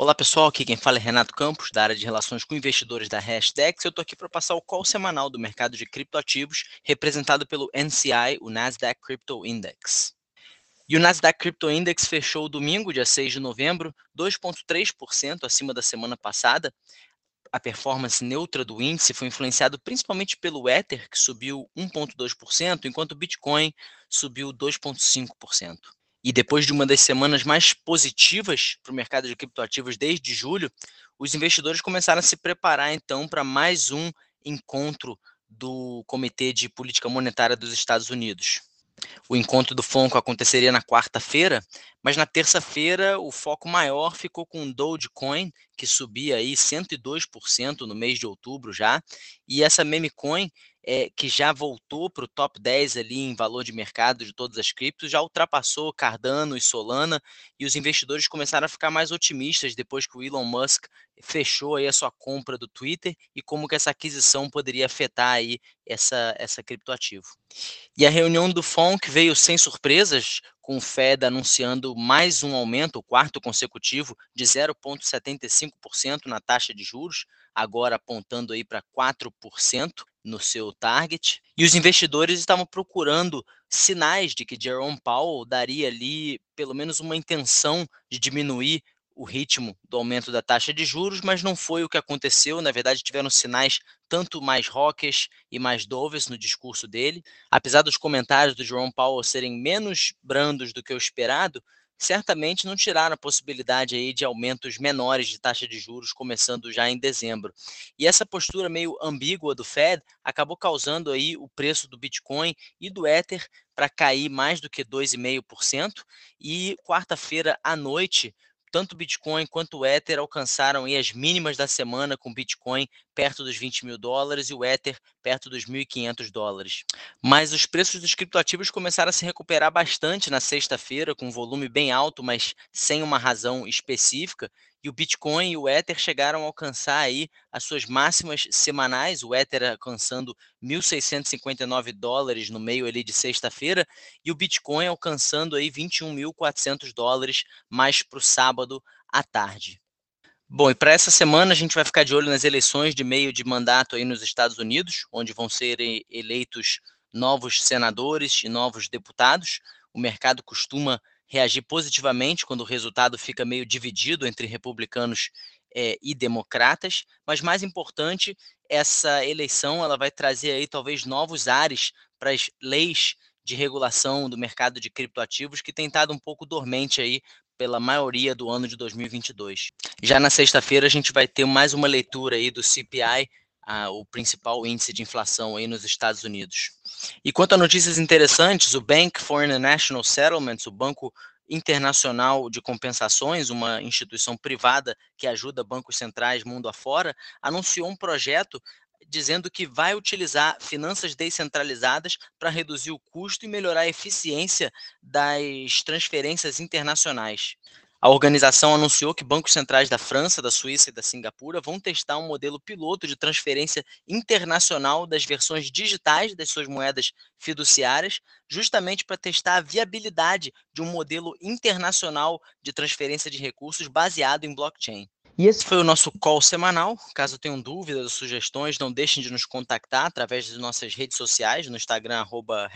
Olá pessoal, aqui quem fala é Renato Campos, da área de relações com investidores da Hashdex. Eu estou aqui para passar o call semanal do mercado de criptoativos, representado pelo NCI, o Nasdaq Crypto Index. E o Nasdaq Crypto Index fechou domingo, dia 6 de novembro, 2,3% acima da semana passada. A performance neutra do índice foi influenciado principalmente pelo Ether, que subiu 1,2%, enquanto o Bitcoin subiu 2,5%. E depois de uma das semanas mais positivas para o mercado de criptoativos desde julho, os investidores começaram a se preparar então para mais um encontro do Comitê de Política Monetária dos Estados Unidos. O encontro do FONCO aconteceria na quarta-feira, mas na terça-feira o foco maior ficou com o Dogecoin, que subia aí 102% no mês de outubro já, e essa meme coin é, que já voltou para o top 10 ali em valor de mercado de todas as criptos, já ultrapassou Cardano e Solana, e os investidores começaram a ficar mais otimistas depois que o Elon Musk fechou aí a sua compra do Twitter e como que essa aquisição poderia afetar aí essa, essa criptoativo. E a reunião do FONC veio sem surpresas, com o Fed anunciando mais um aumento, o quarto consecutivo, de 0,75% na taxa de juros, agora apontando aí para 4% no seu target. E os investidores estavam procurando sinais de que Jerome Powell daria ali pelo menos uma intenção de diminuir o ritmo do aumento da taxa de juros, mas não foi o que aconteceu. Na verdade, tiveram sinais tanto mais rockish e mais doves no discurso dele. Apesar dos comentários do Jerome Powell serem menos brandos do que o esperado, certamente não tiraram a possibilidade aí de aumentos menores de taxa de juros começando já em dezembro. E essa postura meio ambígua do Fed acabou causando aí o preço do Bitcoin e do Ether para cair mais do que 2,5% e quarta-feira à noite tanto Bitcoin quanto o Ether alcançaram as mínimas da semana com Bitcoin perto dos 20 mil dólares e o Ether perto dos 1.500 dólares. Mas os preços dos criptoativos começaram a se recuperar bastante na sexta-feira, com um volume bem alto, mas sem uma razão específica, e o Bitcoin e o Ether chegaram a alcançar aí as suas máximas semanais, o Ether alcançando 1.659 dólares no meio ali de sexta-feira e o Bitcoin alcançando aí 21.400 dólares mais para o sábado à tarde. Bom, e para essa semana a gente vai ficar de olho nas eleições de meio de mandato aí nos Estados Unidos, onde vão ser eleitos novos senadores e novos deputados. O mercado costuma reagir positivamente quando o resultado fica meio dividido entre republicanos é, e democratas, mas mais importante, essa eleição ela vai trazer aí talvez novos ares para as leis de regulação do mercado de criptoativos que tem estado um pouco dormente aí pela maioria do ano de 2022. Já na sexta-feira a gente vai ter mais uma leitura aí do CPI, a, o principal índice de inflação aí nos Estados Unidos. E quanto a notícias interessantes, o Bank for International Settlements, o Banco Internacional de Compensações, uma instituição privada que ajuda bancos centrais mundo afora, anunciou um projeto dizendo que vai utilizar finanças descentralizadas para reduzir o custo e melhorar a eficiência das transferências internacionais. A organização anunciou que bancos centrais da França, da Suíça e da Singapura vão testar um modelo piloto de transferência internacional das versões digitais das suas moedas fiduciárias, justamente para testar a viabilidade de um modelo internacional de transferência de recursos baseado em blockchain. E esse foi o nosso call semanal. Caso tenham dúvidas ou sugestões, não deixem de nos contactar através das nossas redes sociais, no Instagram, arroba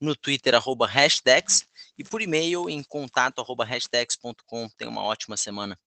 no Twitter, arroba hashdex, e por e-mail em contato, arroba hashdex.com. Tenha uma ótima semana.